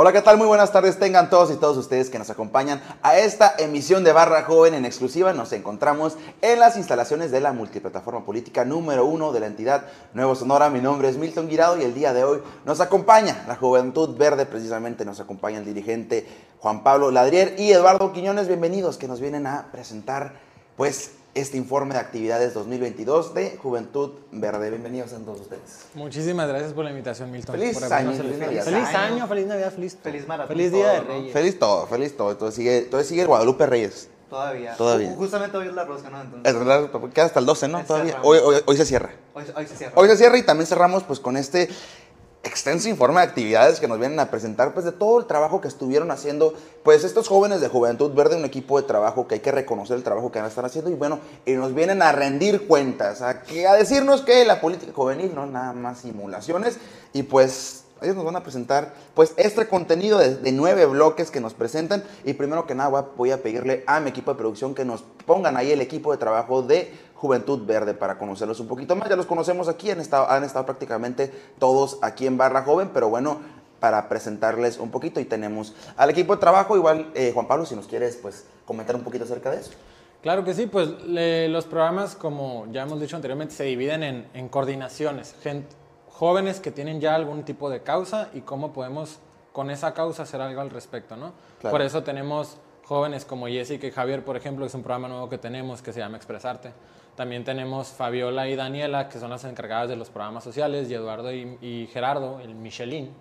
Hola, ¿qué tal? Muy buenas tardes. Tengan todos y todos ustedes que nos acompañan a esta emisión de Barra Joven en exclusiva. Nos encontramos en las instalaciones de la multiplataforma política número uno de la entidad Nuevo Sonora. Mi nombre es Milton Guirado y el día de hoy nos acompaña la Juventud Verde, precisamente nos acompaña el dirigente Juan Pablo Ladrier y Eduardo Quiñones. Bienvenidos que nos vienen a presentar pues este informe de actividades 2022 de Juventud Verde. Bienvenidos a todos ustedes. Muchísimas gracias por la invitación, Milton. Feliz por año, feliz, feliz feliz, año. feliz Navidad, feliz, Feliz maratón, feliz Día de. Reyes. Feliz todo, feliz todo. Entonces sigue, entonces sigue Guadalupe Reyes. Todavía. Todavía. Justamente hoy es la rosca, ¿no? Entonces, queda hasta el 12, ¿no? Todavía. hoy, hoy se cierra. hoy, hoy se cierra. Hoy se cierra y también cerramos pues con este extenso informe de actividades que nos vienen a presentar pues de todo el trabajo que estuvieron haciendo pues estos jóvenes de Juventud Verde, un equipo de trabajo que hay que reconocer el trabajo que van a estar haciendo y bueno, y nos vienen a rendir cuentas, a, a decirnos que la política juvenil no nada más simulaciones y pues ellos nos van a presentar pues este contenido de, nueve bloques que nos presentan y primero que nada voy a- pedirle a mi equipo de producción que nos pongan ahí el equipo de trabajo de Juventud Verde para conocerlos un poquito más. Ya los conocemos aquí, han estado, han estado prácticamente todos aquí en Barra Joven, pero bueno, para presentarles un poquito y tenemos al equipo de trabajo, igual eh, Juan Pablo, si nos quieres pues comentar un poquito acerca de eso. Claro que sí, pues los programas, como ya hemos dicho anteriormente, se dividen en, en coordinaciones. Gen- jóvenes que tienen ya algún tipo de causa y cómo podemos con esa causa hacer algo al respecto, ¿no? Claro. Por eso tenemos jóvenes como Jessica y Javier, por ejemplo, que es un programa nuevo que tenemos que se llama Expresarte. También tenemos Fabiola y Daniela, que son las encargadas de los programas sociales, y Eduardo y, y Gerardo, el Michelin,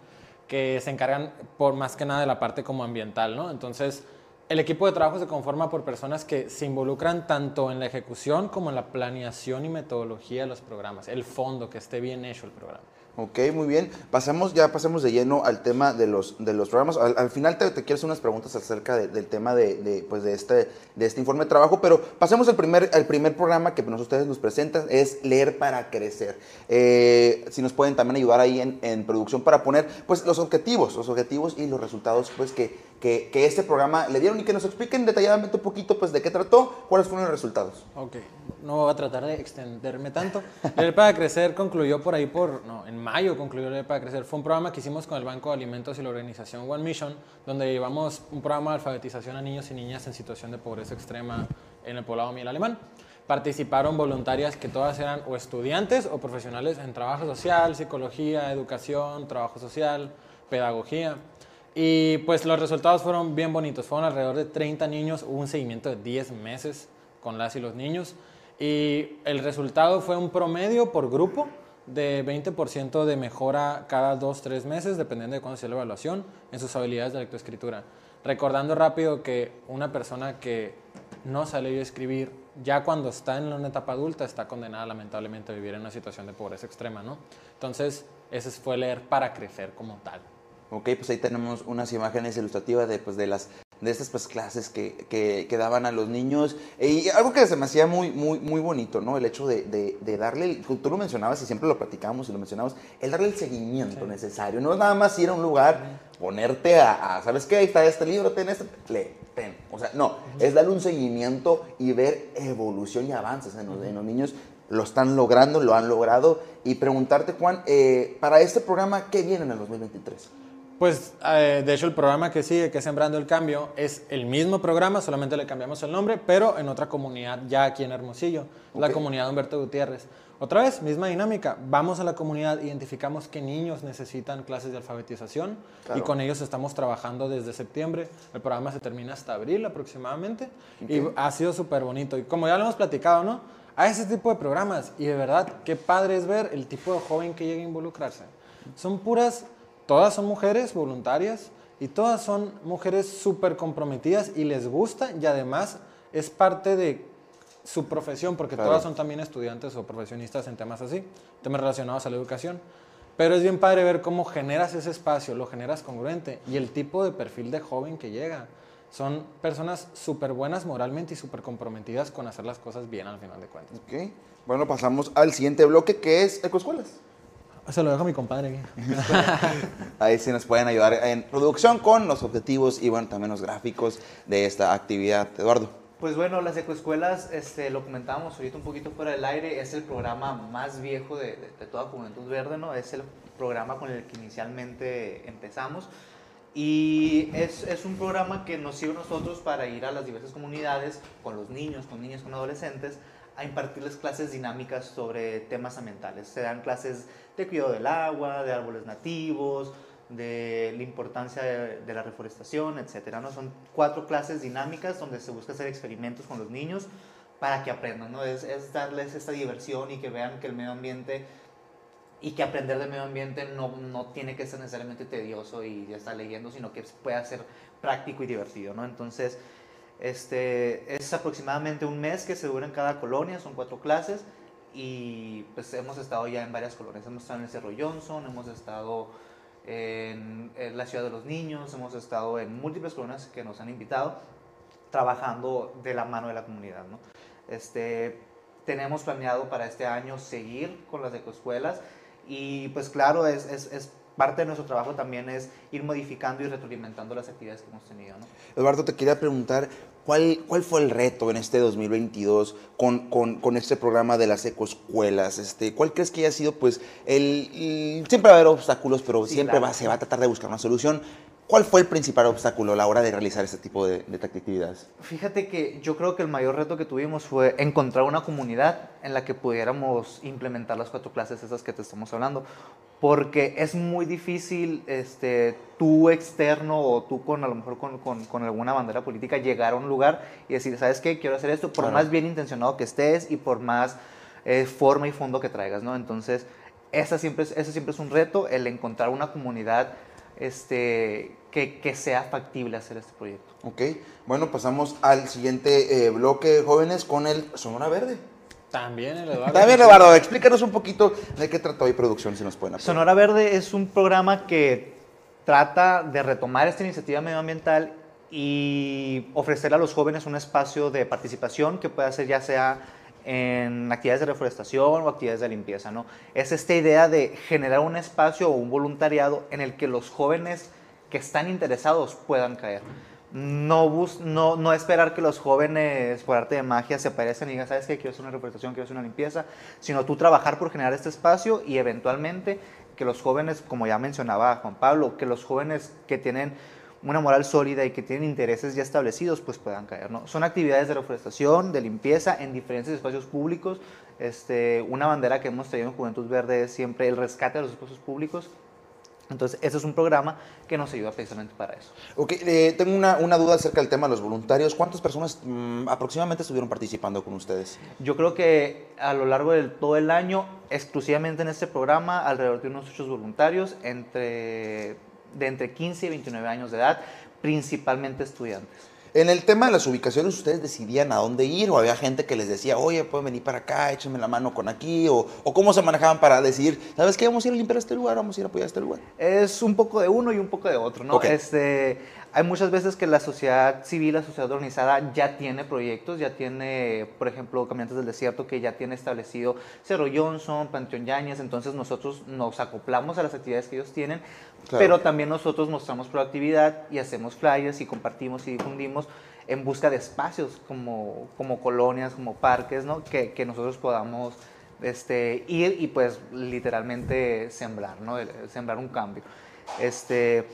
que se encargan por más que nada de la parte como ambiental, ¿no? Entonces, el equipo de trabajo se conforma por personas que se involucran tanto en la ejecución como en la planeación y metodología de los programas, el fondo, que esté bien hecho el programa. Ok, muy bien. Pasamos, ya pasamos de lleno al tema de los, de los programas. Al, al final te, te quiero hacer unas preguntas acerca de- del tema de, de, pues de, este, de este informe de trabajo, pero pasemos al primer, al primer programa que nos, ustedes nos presentan, es Leer para Crecer. Eh, si nos pueden también ayudar ahí en, en producción para poner pues, los objetivos, los objetivos y los resultados pues, que, que, que este programa le dieron y que nos expliquen detalladamente un poquito pues, de qué trató, cuáles fueron los resultados. Ok, no voy a tratar de extenderme tanto. Leer para Crecer concluyó por ahí por, no, en mayo concluyó Leer para Crecer. Fue un programa que hicimos con el Banco de Alimentos y la organización One Mission, donde llevamos un programa de alfabetización a niños y niñas en situación de pobreza extrema en el poblado Miel Alemán. Participaron voluntarias que todas eran o estudiantes o profesionales en trabajo social, psicología, educación, trabajo social, pedagogía. Y pues los resultados fueron bien bonitos. Fueron alrededor de 30 niños, hubo un seguimiento de 10 meses con las y los niños. Y el resultado fue un promedio por grupo de 20% de mejora cada 2-3 meses, dependiendo de cuándo sea la evaluación, en sus habilidades de lectoescritura. Recordando rápido que una persona que no sabe escribir, ya cuando está en una etapa adulta, está condenada lamentablemente a vivir en una situación de pobreza extrema, ¿no? Entonces, ese fue leer para crecer como tal. Ok, pues ahí tenemos unas imágenes ilustrativas de, pues, de las de estas pues, clases que, que, que daban a los niños. Y algo que se me hacía muy, muy, muy bonito, ¿no? El hecho de, de, de darle, tú lo mencionabas y siempre lo platicamos y lo mencionamos, el darle el seguimiento necesario. No es nada más ir a un lugar, ponerte a, a, ¿sabes qué? Ahí está este libro, ten este, lee, ten. O sea, no, es darle un seguimiento y ver evolución y avances en los, en los niños. Lo están logrando, lo han logrado. Y preguntarte, Juan, eh, para este programa, ¿qué viene en el 2023? Pues, eh, de hecho, el programa que sigue, que es Sembrando el Cambio, es el mismo programa, solamente le cambiamos el nombre, pero en otra comunidad ya aquí en Hermosillo, la comunidad de Humberto Gutiérrez. Otra vez, misma dinámica, vamos a la comunidad, identificamos qué niños necesitan clases de alfabetización Claro. y con ellos estamos trabajando desde septiembre. El programa se termina hasta abril aproximadamente y ha sido súper bonito. Y como ya lo hemos platicado, ¿no? A ese tipo de programas y de verdad, qué padre es ver el tipo de joven que llega a involucrarse. Son puras Todas son mujeres voluntarias y todas son mujeres súper comprometidas y les gusta y además es parte de su profesión porque Claro. todas son también estudiantes o profesionistas en temas así, temas relacionados a la educación. Pero es bien padre ver cómo generas ese espacio, lo generas congruente y el tipo de perfil de joven que llega. Son personas súper buenas moralmente y súper comprometidas con hacer las cosas bien al final de cuentas. Ok. Bueno, pasamos al siguiente bloque que es ecoescuelas. Se lo dejo a mi compadre. aquí. Ahí sí nos pueden ayudar en producción con los objetivos y bueno, también los gráficos de esta actividad. Eduardo. Pues bueno, las ecoescuelas, este, lo comentábamos ahorita un poquito fuera del aire, es el programa más viejo de, de- de toda Juventud Verde, ¿no? Es el programa con el que inicialmente empezamos. Y es, es, un programa que nos sirve a nosotros para ir a las diversas comunidades con los niños, con niños, con adolescentes, a impartirles clases dinámicas sobre temas ambientales. Se dan clases de cuidado del agua, de árboles nativos, de la importancia de, la reforestación, etc. ¿no? Son cuatro clases dinámicas donde se busca hacer experimentos con los niños para que aprendan. ¿no? Es, es darles esta diversión y que vean que el medio ambiente y que aprender del medio ambiente no, no, tiene que ser necesariamente tedioso y ya estar leyendo, sino que pueda ser práctico y divertido, ¿no? Entonces, este, es aproximadamente un mes que se dura en cada colonia, son cuatro clases, y pues hemos estado ya en varias colonias, hemos estado en el Cerro Johnson, hemos estado en, la Ciudad de los Niños, hemos estado en múltiples colonias que nos han invitado, trabajando de la mano de la comunidad, ¿no? Este, tenemos planeado para este año seguir con las ecoescuelas, y pues claro, es, es, parte de nuestro trabajo también es ir modificando y retroalimentando las actividades que hemos tenido. ¿no? Eduardo, te quería preguntar, ¿cuál, ¿cuál fue el reto en este 2022 con, con, con este programa de las ecoescuelas? Este, ¿Cuál crees que haya sido, pues, el, siempre va a haber obstáculos, pero sí, siempre claro. va, se va a tratar de buscar una solución? ¿Cuál fue el principal obstáculo a la hora de realizar este tipo de, de, actividades? Fíjate que yo creo que el mayor reto que tuvimos fue encontrar una comunidad en la que pudiéramos implementar las cuatro clases esas que te estamos hablando. Porque es muy difícil este, tú externo o tú con a lo mejor con, con, con alguna bandera política llegar a un lugar y decir, ¿sabes qué? Quiero hacer esto, por claro. más bien intencionado que estés y por más eh, forma y fondo que traigas, ¿no? Entonces, esa siempre, es, ese siempre es un reto, el encontrar una comunidad este, que, que, sea factible hacer este proyecto. Ok, bueno, pasamos al siguiente eh, bloque, jóvenes, con el Sonora Verde. También el Eduardo. También Eduardo, explícanos un poquito de qué trata hoy producción, si nos pueden apoyar. Sonora Verde es un programa que trata de retomar esta iniciativa medioambiental y ofrecer a los jóvenes un espacio de participación que pueda ser ya sea en actividades de reforestación o actividades de limpieza, ¿no? Es esta idea de generar un espacio o un voluntariado en el que los jóvenes que están interesados puedan caer. No, bus, no, no esperar que los jóvenes por arte de magia se aparezcan y digan, ¿sabes qué? Quiero hacer una reforestación, quiero hacer una limpieza, sino tú trabajar por generar este espacio y eventualmente que los jóvenes, como ya mencionaba Juan Pablo, que los jóvenes que tienen una moral sólida y que tienen intereses ya establecidos, pues puedan caer. ¿no? Son actividades de reforestación, de limpieza en diferentes espacios públicos. Este, una bandera que hemos tenido en Juventud Verde es siempre el rescate de los espacios públicos. Entonces, ese es un programa que nos ayuda precisamente para eso. Ok, eh, tengo una, una, duda acerca del tema de los voluntarios. ¿Cuántas personas mmm, aproximadamente estuvieron participando con ustedes? Yo creo que a lo largo de todo el año, exclusivamente en este programa, alrededor de unos 8 voluntarios, entre de entre 15 y 29 años de edad, principalmente estudiantes. En el tema de las ubicaciones, ¿ustedes decidían a dónde ir? ¿O había gente que les decía, oye, pueden venir para acá, échenme la mano con aquí? ¿O, o cómo se manejaban para decir, ¿sabes qué? Vamos a ir a limpiar este lugar, vamos a ir a apoyar este lugar? Es un poco de uno y un poco de otro, ¿no? Okay. Este, hay muchas veces que la sociedad civil, la sociedad organizada ya tiene proyectos, ya tiene, por ejemplo, Caminantes del Desierto, que ya tiene establecido Cerro Johnson, Panteón Yáñez, entonces nosotros nos acoplamos a las actividades que ellos tienen, claro. pero también nosotros mostramos proactividad y hacemos flyers y compartimos y difundimos en busca de espacios como, como colonias, como parques, ¿no? que, que nosotros podamos este, ir y pues literalmente sembrar, ¿no? sembrar un cambio. Este,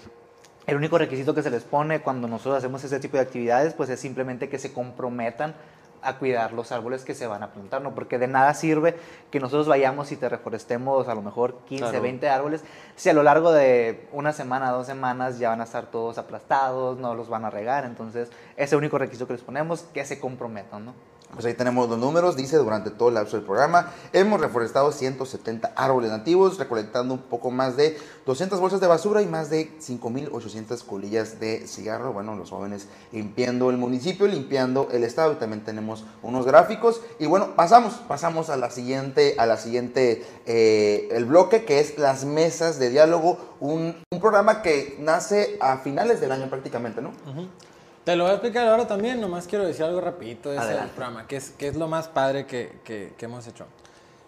el único requisito que se les pone cuando nosotros hacemos ese tipo de actividades, pues es simplemente que se comprometan a cuidar los árboles que se van a plantar, ¿no? Porque de nada sirve que nosotros vayamos y te reforestemos a lo mejor 15, claro. 20 árboles, si a lo largo de una semana, dos semanas ya van a estar todos aplastados, no los van a regar, entonces ese único requisito que les ponemos, que se comprometan, ¿no? Pues ahí tenemos los números, dice durante todo el lapso del programa, hemos reforestado 170 árboles nativos, recolectando un poco más de 200 bolsas de basura y más de 5.800 colillas de cigarro. Bueno, los jóvenes limpiando el municipio, limpiando el estado también tenemos unos gráficos. Y bueno, pasamos, pasamos a la siguiente, a la siguiente, eh, el bloque que es las mesas de diálogo, un, un, programa que nace a finales del año prácticamente, ¿no? Uh. Te lo voy a explicar ahora también, nomás quiero decir algo rapidito de ese programa, que es, que es lo más padre que, que, que, hemos hecho.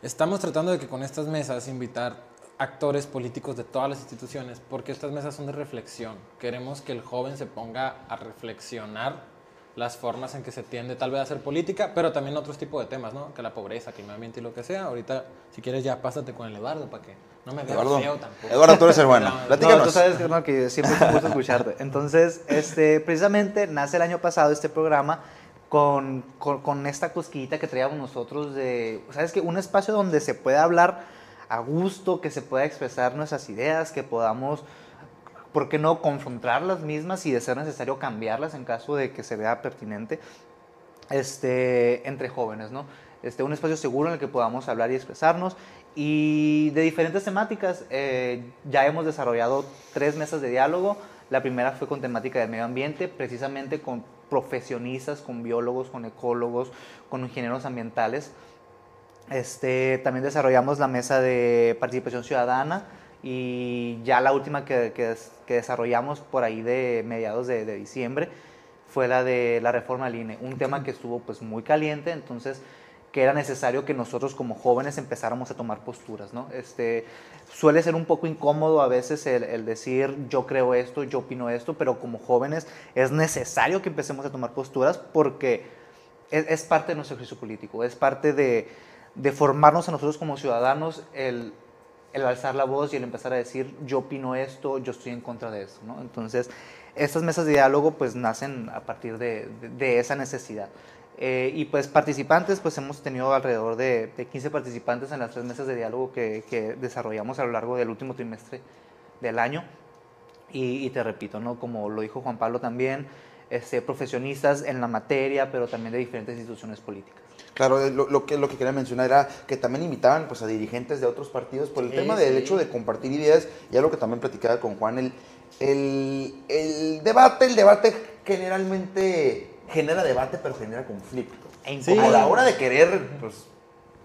Estamos tratando de que con estas mesas invitar actores políticos de todas las instituciones, porque estas mesas son de reflexión. Queremos que el joven se ponga a reflexionar las formas en que se tiende tal vez a hacer política, pero también otros tipos de temas, ¿no? Que la pobreza, que el medio ambiente y lo que sea. Ahorita, si quieres, ya pásate con el Eduardo para que no me veas Eduardo, feo tampoco. Eduardo, tú eres el bueno. No, No, Platícanos. tú sabes hermano, que siempre es un gusto escucharte. Entonces, este, precisamente nace el año pasado este programa con, con, con esta cosquillita que traíamos nosotros de, ¿sabes qué? Un espacio donde se pueda hablar a gusto, que se pueda expresar nuestras ideas, que podamos, ¿por qué no?, confrontar las mismas y de ser necesario cambiarlas en caso de que se vea pertinente este, entre jóvenes, ¿no? Este, un espacio seguro en el que podamos hablar y expresarnos y de diferentes temáticas. eh, ya hemos desarrollado tres mesas de diálogo. La primera fue con temática del medio ambiente, precisamente con profesionistas, con biólogos, con ecólogos, con ingenieros ambientales. Este, también desarrollamos la mesa de participación ciudadana y ya la última que, que que desarrollamos por ahí de mediados de, de diciembre fue la de la reforma del INE, un tema que estuvo pues muy caliente, entonces que era necesario que nosotros como jóvenes empezáramos a tomar posturas, ¿no? Este, suele ser un poco incómodo a veces el, el decir yo creo esto, yo opino esto, pero como jóvenes es necesario que empecemos a tomar posturas porque es, es parte de nuestro ejercicio político, es parte de, de formarnos a nosotros como ciudadanos el, el alzar la voz y el empezar a decir yo opino esto, yo estoy en contra de esto. Entonces, estas mesas de diálogo pues nacen a partir de, de- esa necesidad. Eh, y pues participantes, pues hemos tenido alrededor de, de 15 participantes en las tres mesas de diálogo que, desarrollamos a lo largo del último trimestre del año. Y, y te repito, ¿no? Como lo dijo Juan Pablo también, este, profesionistas en la materia, pero también de diferentes instituciones políticas. Claro, eh, lo, lo que, lo que quería mencionar era que también invitaban pues, a dirigentes de otros partidos por el Sí, tema del hecho de compartir ideas y algo que también platicaba con Juan, el, el, el debate, el debate generalmente genera debate pero genera conflicto. Sí. A la hora de querer pues,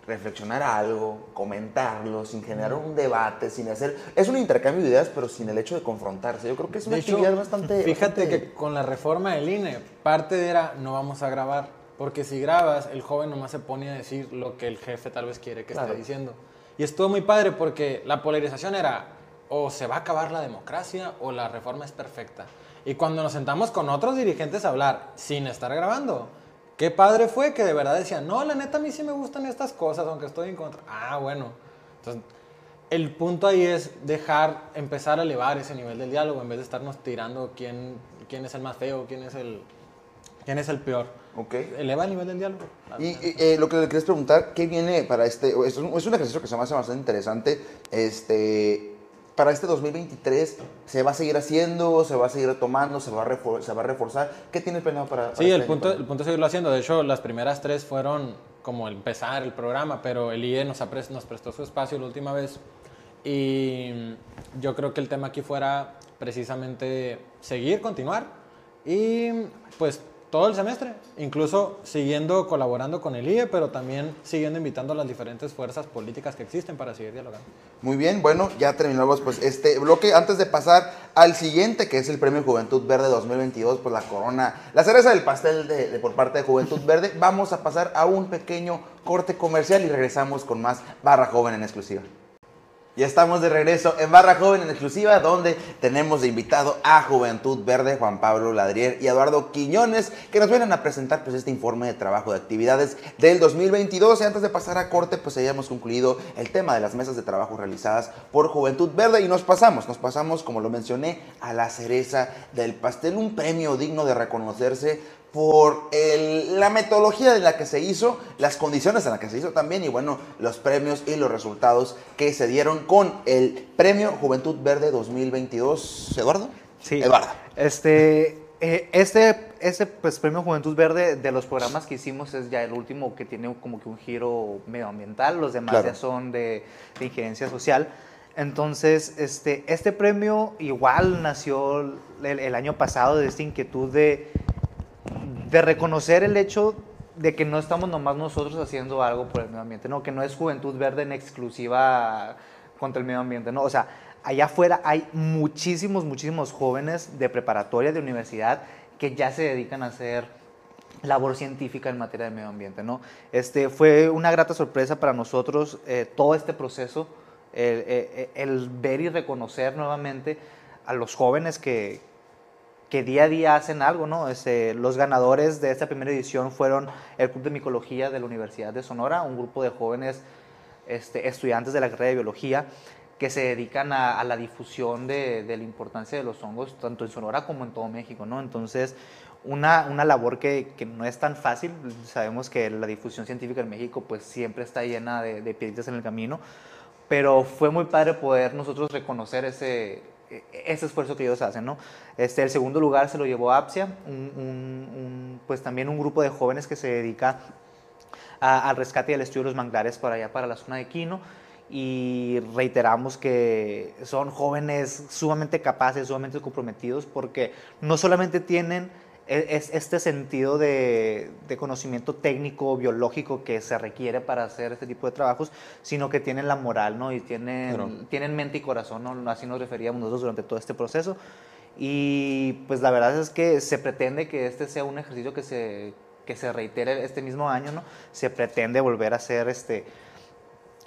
reflexionar algo, comentarlo, sin generar un debate, sin hacer... Es un intercambio de ideas pero sin el hecho de confrontarse. Yo creo que es una De hecho, actividad bastante... Fíjate bastante- que con la reforma del INE, parte era no vamos a grabar, porque si grabas, el joven nomás se pone a decir lo que el jefe tal vez quiere que Claro. esté diciendo. Y estuvo muy padre porque la polarización era o se va a acabar la democracia o la reforma es perfecta. Y cuando nos sentamos con otros dirigentes a hablar sin estar grabando, qué padre fue que de verdad decían, no, la neta a mí sí me gustan estas cosas, aunque estoy en contra. Ah, bueno. Entonces, el punto ahí es dejar, empezar a elevar ese nivel del diálogo en vez de estarnos tirando quién, quién es el más feo, quién es el, quién es el peor. Ok. Eleva el nivel del diálogo. Y y, eh, lo que le querías preguntar, ¿qué viene para este? Es un, es un ejercicio que se me hace bastante interesante. Este, para este 2023, ¿se va a seguir haciendo? ¿Se va a seguir retomando? ¿Se va a, refor- se va a reforzar? ¿Qué tiene planeado para, para Sí, este el año? punto, el punto es seguirlo haciendo. De hecho, las primeras tres fueron como empezar el programa, pero el IE nos, nos prestó su espacio la última vez. Y yo creo que el tema aquí fuera precisamente seguir, continuar y pues todo el semestre, incluso siguiendo colaborando con el IE, pero también siguiendo invitando a las diferentes fuerzas políticas que existen para seguir dialogando. Muy bien, bueno, ya terminamos pues este bloque. Antes de pasar al siguiente, que es el Premio Juventud Verde 2022, pues la corona, la cereza del pastel de, de- por parte de Juventud Verde, vamos a pasar a un pequeño corte comercial y regresamos con más Barra Joven en exclusiva. Ya estamos de regreso en Barra Joven en exclusiva, donde tenemos de invitado a Juventud Verde, Juan Pablo Ladrier y Eduardo Quiñones, que nos vienen a presentar pues, este informe de trabajo de actividades del 2022. Y antes de pasar a corte, pues ya hemos concluido el tema de las mesas de trabajo realizadas por Juventud Verde y nos pasamos, nos pasamos, como lo mencioné, a la cereza del pastel, un premio digno de reconocerse por el- la metodología en la que se hizo, las condiciones en las que se hizo también y bueno, los premios y los resultados que se dieron con el Premio Juventud Verde 2022. ¿Eduardo? Sí. Eduardo. Este, eh, este, este pues, premio Juventud Verde de los programas que hicimos es ya el último que tiene como que un giro medioambiental, los demás Claro. ya son de, de injerencia social. Entonces, este, este premio igual nació el, el año pasado de esta inquietud de, de reconocer el hecho de que no estamos nomás nosotros haciendo algo por el medio ambiente, no, que no es Juventud Verde en exclusiva contra el medio ambiente, no, o sea, allá afuera hay muchísimos, muchísimos jóvenes de preparatoria, de universidad, que ya se dedican a hacer labor científica en materia de medio ambiente, ¿no? Este, fue una grata sorpresa para nosotros eh, todo este proceso, el, eh, el ver y reconocer nuevamente a los jóvenes que, que día a día hacen algo, ¿no? Este, los ganadores de esta primera edición fueron el Club de Micología de la Universidad de Sonora, un grupo de jóvenes este, estudiantes de la carrera de biología que se dedican a, la difusión de, la importancia de los hongos, tanto en Sonora como en todo México, ¿no? Entonces, una, labor que, que, no es tan fácil, sabemos que la difusión científica en México pues siempre está llena de, de piedritas en el camino, pero fue muy padre poder nosotros reconocer ese, ese esfuerzo que ellos hacen, ¿no? Este, el segundo lugar se lo llevó APSIA, un, pues también un grupo de jóvenes que se dedica al rescate y al estudio de los manglares para allá, para la zona de Quino, y reiteramos que son jóvenes sumamente capaces, sumamente comprometidos, porque no solamente tienen es este sentido de, conocimiento técnico, biológico que se requiere para hacer este tipo de trabajos, sino que tienen la moral, ¿no? Y tienen, tienen mente y corazón, ¿no? Así nos referíamos nosotros durante todo este proceso. Y pues la verdad es que se pretende que este sea un ejercicio que se, que se reitere este mismo año, ¿no? Se pretende volver a hacer este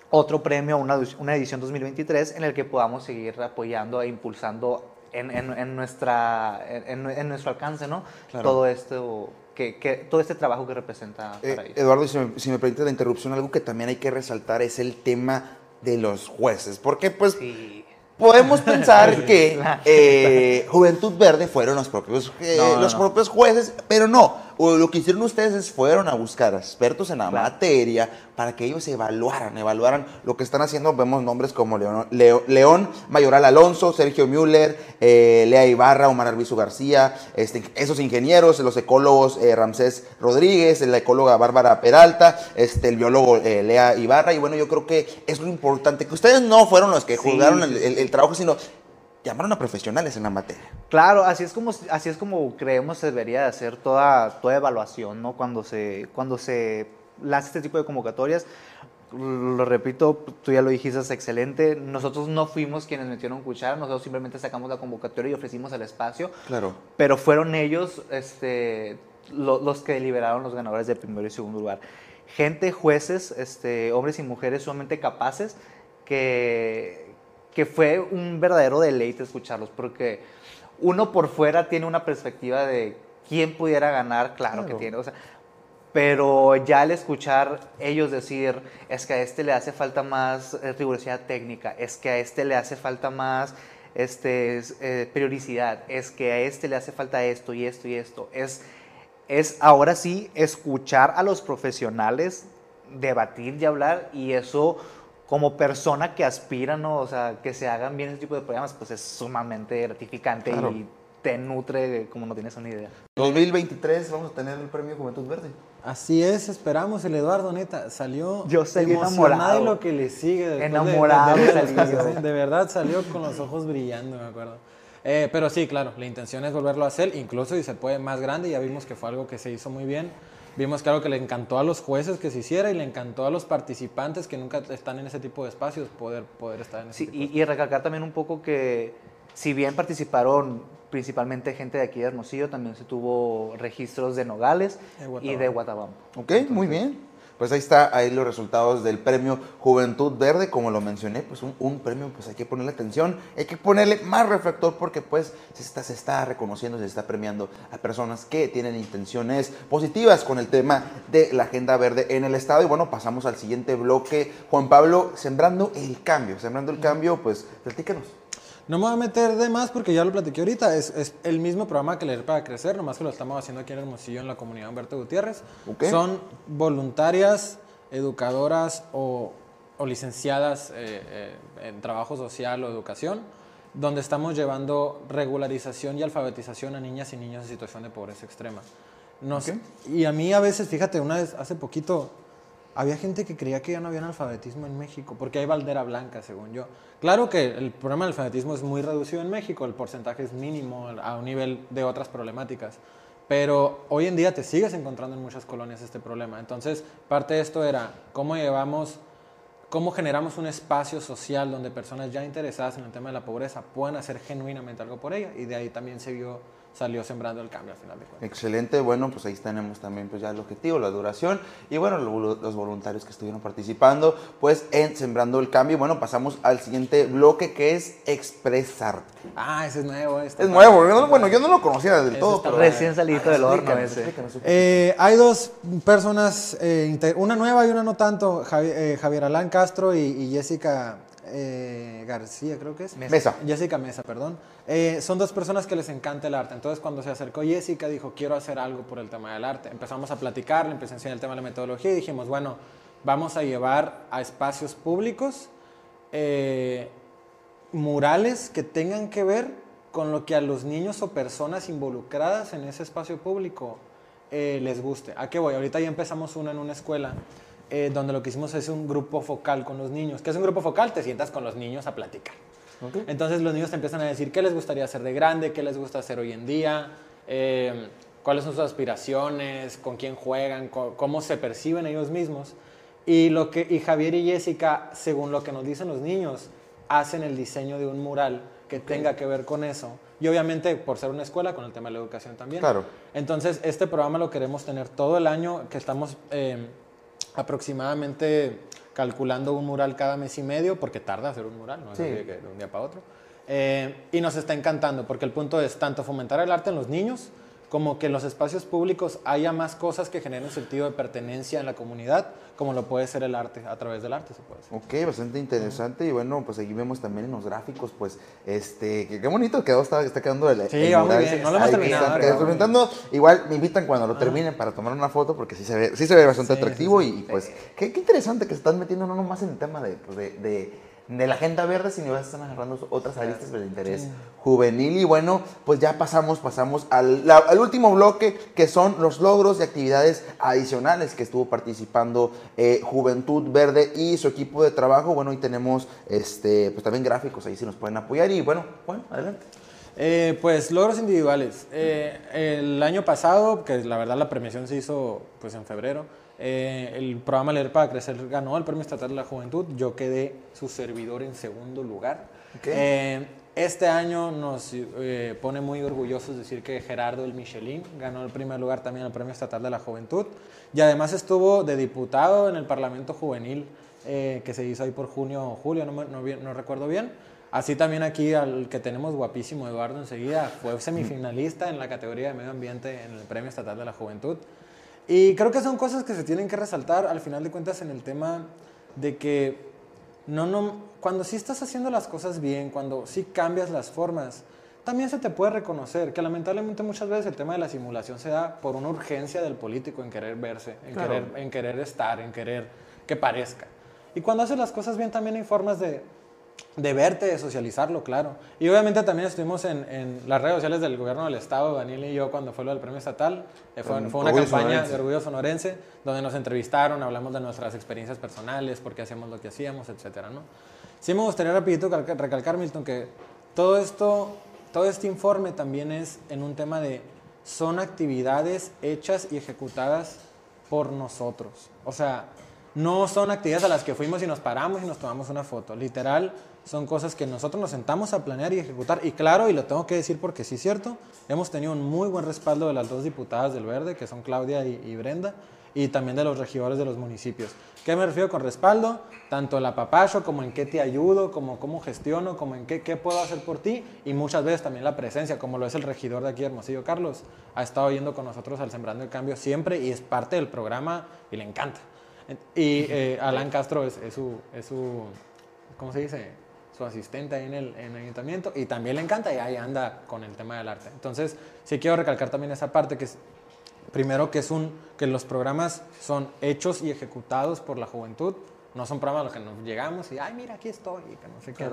otro premio, una, una edición 2023 en el que podamos seguir apoyando e impulsando en, en, nuestra, en, nuestro alcance, ¿no? Todo esto que, que, todo este trabajo que representa eh, Eduardo, si me, si me, permite la interrupción, algo que también hay que resaltar es el tema de los jueces, porque pues podemos pensar que eh, Juventud Verde fueron los propios, eh, los propios jueces, pero no, lo que hicieron ustedes es fueron a buscar expertos en la materia para que ellos evaluaran, evaluaran lo que están haciendo. Vemos nombres como León, León Mayoral Alonso, Sergio Müller, eh, Lea Ibarra, Omar Arbizu García, este, esos ingenieros, los ecólogos eh, Ramsés Rodríguez, la ecóloga Bárbara Peralta, este, el biólogo eh, Lea Ibarra. Y bueno, yo creo que es lo importante, que ustedes no fueron los que juzgaron el trabajo, sino llamaron a profesionales en la materia. Claro, así es como, así es como creemos se debería de hacer toda, toda evaluación, ¿no? Cuando se, cuando se lanza este tipo de convocatorias. Lo repito, tú ya lo dijiste, es excelente. Nosotros no fuimos quienes metieron cuchara, nosotros simplemente sacamos la convocatoria y ofrecimos el espacio. Claro. Pero fueron ellos este, los que deliberaron los ganadores de primero y segundo lugar. Gente, jueces, este, hombres y mujeres sumamente capaces que que fue un verdadero deleite escucharlos, porque uno por fuera tiene una perspectiva de quién pudiera ganar, claro, que tiene, o sea, pero ya al escuchar ellos decir, es que a este le hace falta más eh, rigurosidad técnica, es que a este le hace falta más este, eh, periodicidad, es que a este le hace falta esto y esto y esto, es, es ahora sí escuchar a los profesionales debatir y hablar y eso como persona que aspira, ¿no? O sea, que se hagan bien ese tipo de programas, pues es sumamente gratificante y te nutre como no tienes una idea. 2023 vamos a tener el premio Juventud Verde. Así es, esperamos. El Eduardo, neta, salió Yo enamorado de lo que le sigue. Enamorado. De, de, verdad salió con los ojos brillando, me acuerdo. Eh, pero sí, claro, la intención es volverlo a hacer, incluso si se puede más grande. Ya vimos que fue algo que se hizo muy bien. Vimos que algo que le encantó a los jueces que se hiciera y le encantó a los participantes que nunca están en ese tipo de espacios poder, poder estar en ese sí, tipo y, y recalcar también un poco que si bien participaron principalmente gente de aquí de Hermosillo, también se tuvo registros de Nogales y de Guatabampo. Ok, muy bien pues ahí está, ahí los resultados del premio Juventud Verde, como lo mencioné, pues un, premio, pues hay que ponerle atención, hay que ponerle más reflector porque pues se está, se está reconociendo, se está premiando a personas que tienen intenciones positivas con el tema de la agenda verde en el Estado. Y bueno, pasamos al siguiente bloque. Juan Pablo, sembrando el cambio, sembrando el cambio, pues platícanos. No me voy a meter de más porque ya lo platiqué ahorita. Es, es el mismo programa que Leer para Crecer, nomás que lo estamos haciendo aquí en Hermosillo, en la comunidad Humberto Gutiérrez. Son voluntarias, educadoras o, o licenciadas eh, eh, en trabajo social o educación, donde estamos llevando regularización y alfabetización a niñas y niños en situación de pobreza extrema. Nos, Y a mí a veces, fíjate, una vez, hace poquito, había gente que creía que ya no había analfabetismo en México, porque hay bandera blanca, según yo. Claro que el problema del alfabetismo es muy reducido en México, el porcentaje es mínimo a un nivel de otras problemáticas, pero hoy en día te sigues encontrando en muchas colonias este problema. Entonces, parte de esto era cómo llevamos, cómo generamos un espacio social donde personas ya interesadas en el tema de la pobreza puedan hacer genuinamente algo por ella, y de ahí también se vio salió sembrando el cambio al final de cuentas. Excelente, bueno, pues ahí tenemos también pues ya el objetivo, la duración y bueno, lo- los voluntarios que estuvieron participando pues en Sembrando el Cambio. Bueno, pasamos al siguiente bloque que es Expresar. Ah, ese es nuevo. Este Es nuevo, bueno, yo no lo conocía del Ese todo, está pero... Recién salido del horno Explícanos, ese. Eh, hay dos personas, eh, una nueva y una no tanto, Javi- eh, Javier Alán Castro y, y Jessica eh, García, creo que es. Mesa. Jessica Mesa, perdón. Eh, son dos personas que les encanta el arte. Entonces, cuando se acercó Jessica, dijo, quiero hacer algo por el tema del arte. Empezamos a platicar, le empecé a enseñar el tema de la metodología y dijimos, bueno, vamos a llevar a espacios públicos eh, murales que tengan que ver con lo que a los niños o personas involucradas en ese espacio público eh, les guste. ¿A qué voy? Ahorita ya empezamos una en una escuela eh, donde lo que hicimos es un grupo focal con los niños. ¿Qué es un grupo focal? Te sientas con los niños a platicar. Entonces los niños te empiezan a decir qué les gustaría hacer de grande, qué les gusta hacer hoy en día, eh, cuáles son sus aspiraciones, con quién juegan, cómo se perciben ellos mismos. Y, lo que, y Javier y Jessica, según lo que nos dicen los niños, hacen el diseño de un mural que tenga que ver con eso. Y obviamente, por ser una escuela, con el tema de la educación también. Claro. Entonces, este programa lo queremos tener todo el año, que estamos eh, aproximadamente calculando un mural cada mes y medio, porque tarda hacer un mural, no es Sí. así de que de un día para otro. Eh, y nos está encantando, porque el punto es tanto fomentar el arte en los niños, como que en los espacios públicos haya más cosas que generen sentido de pertenencia en la comunidad, como lo puede ser el arte, a través del arte se puede hacer. Ok, bastante interesante y bueno, pues aquí vemos también en los gráficos, pues, este, qué bonito quedó, está, está quedando el, Sí, el va muy mural. bien, no lo hemos terminado, presentando. Igual me invitan cuando lo terminen para tomar una foto porque sí se ve, sí se ve bastante Sí, atractivo sí, y, y, pues, qué, qué interesante que se están metiendo no nomás en el tema de, pues, de, de- de la agenda verde, sino ya están agarrando otras aristas de interés juvenil y bueno, pues ya pasamos, pasamos al, la- al último bloque que son los logros y actividades adicionales que estuvo participando eh, Juventud Verde y su equipo de trabajo. Bueno, y tenemos este, pues también gráficos ahí si nos pueden apoyar y bueno, bueno, adelante. Eh, pues logros individuales. Eh, el año pasado, que la verdad la premiación se hizo pues en febrero, eh, el programa Leer para Crecer ganó el Premio Estatal de la Juventud. Yo quedé su servidor en segundo lugar. Eh, este año nos eh, pone muy orgullosos decir que Gerardo el Michelin ganó el primer lugar también el Premio Estatal de la Juventud y además estuvo de diputado en el Parlamento Juvenil que se hizo ahí por junio o julio, no, no recuerdo bien. Así también aquí al que tenemos guapísimo Eduardo enseguida, fue semifinalista en la categoría de medio ambiente en el Premio Estatal de la Juventud. Y creo que son cosas que se tienen que resaltar al final de cuentas en el tema de que no, no, cuando sí estás haciendo las cosas bien, cuando sí cambias las formas, también se te puede reconocer que lamentablemente muchas veces el tema de la simulación se da por una urgencia del político en querer verse, en, Claro. querer, en querer estar, en querer que parezca. Y cuando haces las cosas bien también hay formas de, de verte, de socializarlo, claro. Y obviamente también estuvimos en, en las redes sociales del gobierno del estado, Daniel y yo, cuando fue lo del premio estatal. Eh, fue, fue una Orgullo campaña Sonorense. de orgullo sonorense, donde nos entrevistaron, hablamos de nuestras experiencias personales, por qué hacíamos lo que hacíamos, etcétera, ¿no? Sí me gustaría rapidito calca- recalcar, Milton, que todo esto, todo este informe también es en un tema de son actividades hechas y ejecutadas por nosotros. O sea, no son actividades a las que fuimos y nos paramos y nos tomamos una foto. Literal, son cosas que nosotros nos sentamos a planear y ejecutar. Y claro, y lo tengo que decir porque sí es cierto, hemos tenido un muy buen respaldo de las dos diputadas del Verde, que son Claudia y, y Brenda, y también de los regidores de los municipios. ¿Qué me refiero con respaldo? Tanto el apapacho, como en qué te ayudo, como cómo gestiono, como en qué, qué puedo hacer por ti, y muchas veces también la presencia, como lo es el regidor de aquí, Hermosillo Carlos, ha estado yendo con nosotros al Sembrando el Cambio siempre y es parte del programa y le encanta. Y eh, Alan Castro es, es su, es su, ¿cómo se dice? Su asistente ahí en el, en el ayuntamiento y también le encanta y ahí anda con el tema del arte. Entonces, sí quiero recalcar también esa parte que es, primero que es un, que los programas son hechos y ejecutados por la juventud, no son programas a los que nos llegamos y, ay, mira, aquí estoy, y que no sé qué.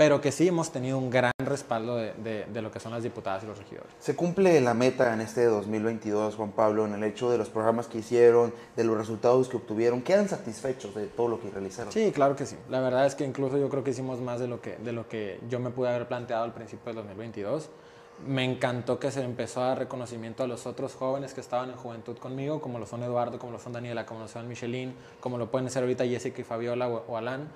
Pero que sí hemos tenido un gran respaldo de, de- de lo que son las diputadas y los regidores. Se cumple la meta en este 2022, Juan Pablo, en el hecho de los programas que hicieron, de los resultados que obtuvieron. ¿Quedan satisfechos de todo lo que realizaron? Sí, claro que sí. La verdad es que incluso yo creo que hicimos más de lo que, de lo que yo me pude haber planteado al principio del 2022. Me encantó que se empezó a dar reconocimiento a los otros jóvenes que estaban en juventud conmigo, como lo son Eduardo, como lo son Daniela, como lo son Michelin, como lo pueden ser ahorita Jessica y Fabiola o Alan.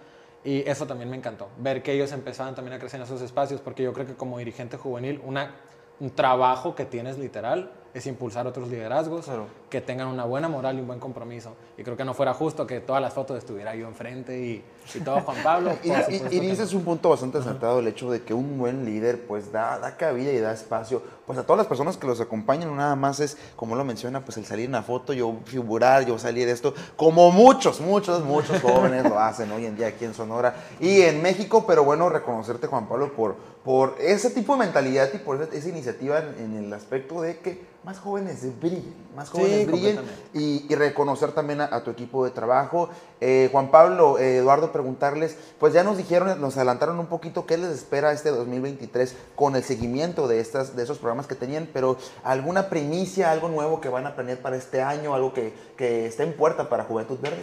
Y eso también me encantó, ver que ellos empezaban también a crecer en esos espacios, porque yo creo que como dirigente juvenil, una un trabajo que tienes literal es impulsar otros liderazgos Claro. que tengan una buena moral y un buen compromiso. Y creo que no fuera justo que todas las fotos estuviera yo enfrente y, y todo Juan Pablo. Y, y- y dices no. un punto bastante acertado, el hecho de que un buen líder pues da, da cabida y da espacio pues a todas las personas que los acompañan, nada más es, como lo menciona, pues el salir en la foto, yo figurar, yo salir de esto, como muchos, muchos, muchos jóvenes lo hacen hoy en día aquí en Sonora y en México, pero bueno, reconocerte Juan Pablo por, por ese tipo de mentalidad y por esa, esa iniciativa en, en el aspecto de que más jóvenes brillen, más Sí, jóvenes brillen y, y reconocer también a, a tu equipo de trabajo. Eh, Juan Pablo, eh, Eduardo, preguntarles, pues ya nos dijeron, nos adelantaron un poquito qué les espera este 2023 con el seguimiento de, estas, de esos programas que tenían, pero alguna primicia, algo nuevo que van a planear para este año, algo que, que esté en puerta para Juventud Verde.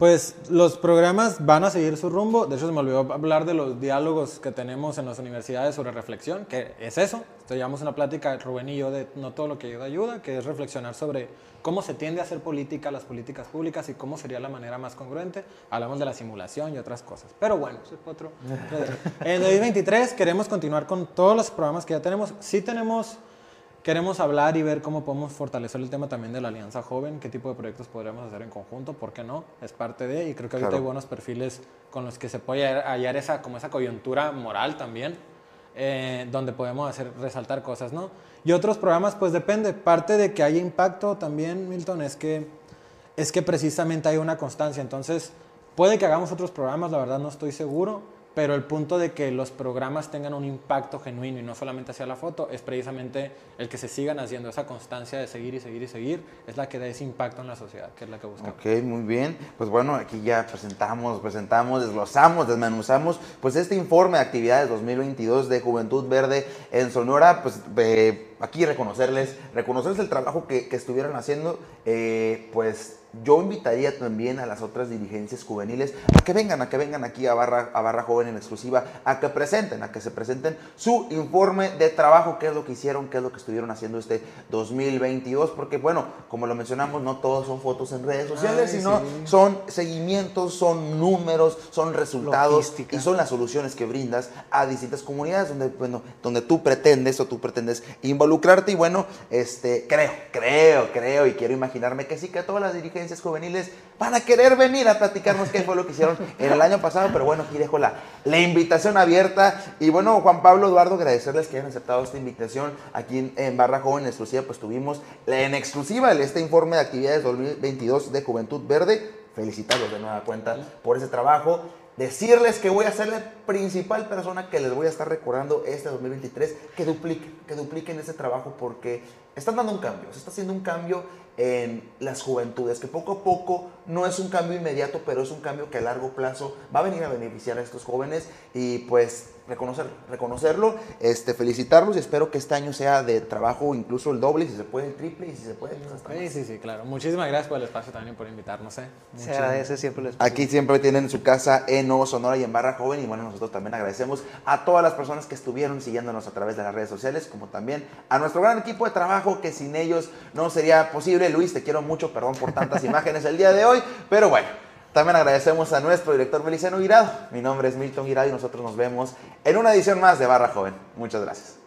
Pues los programas van a seguir su rumbo. De hecho, se me olvidó hablar de los diálogos que tenemos en las universidades sobre reflexión, que es eso. Llevamos una plática, Rubén y yo, de no todo lo que ayuda ayuda, que es reflexionar sobre cómo se tiende a hacer política, las políticas públicas y cómo sería la manera más congruente. Hablamos de la simulación y otras cosas. Pero bueno, eso es otro. En 2023 queremos continuar con todos los programas que ya tenemos. Sí tenemos Queremos hablar y ver cómo podemos fortalecer el tema también de la Alianza Joven, qué tipo de proyectos podríamos hacer en conjunto, ¿por qué no? Es parte de, y creo que ahorita Claro. hay buenos perfiles con los que se puede hallar, esa, como esa coyuntura moral también, eh, donde podemos hacer, resaltar cosas, ¿no? Y otros programas, pues depende, parte de que haya impacto también, Milton, es que, es que precisamente hay una constancia, entonces puede que hagamos otros programas, la verdad no estoy seguro, pero el punto de que los programas tengan un impacto genuino y no solamente hacia la foto es precisamente el que se sigan haciendo esa constancia de seguir y seguir y seguir es la que da ese impacto en la sociedad que es la que buscamos Ok, muy bien. Pues bueno, aquí ya presentamos, presentamos, desglosamos, desmenuzamos, pues este informe de actividades 2022 de Juventud Verde en Sonora, pues eh, aquí reconocerles, reconocerles el trabajo que, que estuvieron haciendo, eh, pues yo invitaría también a las otras dirigencias juveniles a que vengan, a que vengan aquí a Barra, a Barra Joven en exclusiva, a que presenten, a que se presenten su informe de trabajo, qué es lo que hicieron, qué es lo que estuvieron haciendo este 2022, porque bueno, como lo mencionamos, no todos son fotos en redes sociales, Ay, sino sí. son seguimientos, son números, son resultados Logística. y son las soluciones que brindas a distintas comunidades donde, bueno, donde tú pretendes o tú pretendes involucrarte y bueno, este, creo, creo, creo y quiero imaginarme que sí, que todas las dirigencias juveniles van a querer venir a platicarnos qué fue lo que hicieron en el año pasado, pero bueno, aquí dejo la, invitación abierta. Y bueno, Juan Pablo, Eduardo, agradecerles que hayan aceptado esta invitación aquí en, en Barra Joven en exclusiva, pues tuvimos en exclusiva este informe de actividades 2022 de Juventud Verde, felicitarlos de nueva cuenta por ese trabajo. Decirles que voy a ser la principal persona que les voy a estar recordando este 2023, que dupliquen, que dupliquen ese trabajo porque están dando un cambio, se está haciendo un cambio en las juventudes, que poco a poco no es un cambio inmediato, pero es un cambio que a largo plazo va a venir a beneficiar a estos jóvenes y pues reconocerlo, reconocerlo, este, felicitarlos y espero que este año sea de trabajo incluso el doble, si se puede el triple y si se puede pues hasta sí más. sí sí claro muchísimas gracias por el espacio también y por invitarnos ¿eh? Se agradece siempre el espacio. Aquí siempre tienen su casa en Nuevo Sonora y en Barra Joven. Y bueno, nosotros también agradecemos a todas las personas que estuvieron siguiéndonos a través de las redes sociales, como también a nuestro gran equipo de trabajo, que sin ellos no sería posible. Luis, te quiero mucho, perdón por tantas imágenes el día de hoy, pero bueno. También agradecemos a nuestro director Beliceno Guirado. Mi nombre es Milton Guirado y nosotros nos vemos en una edición más de Barra Joven. Muchas gracias.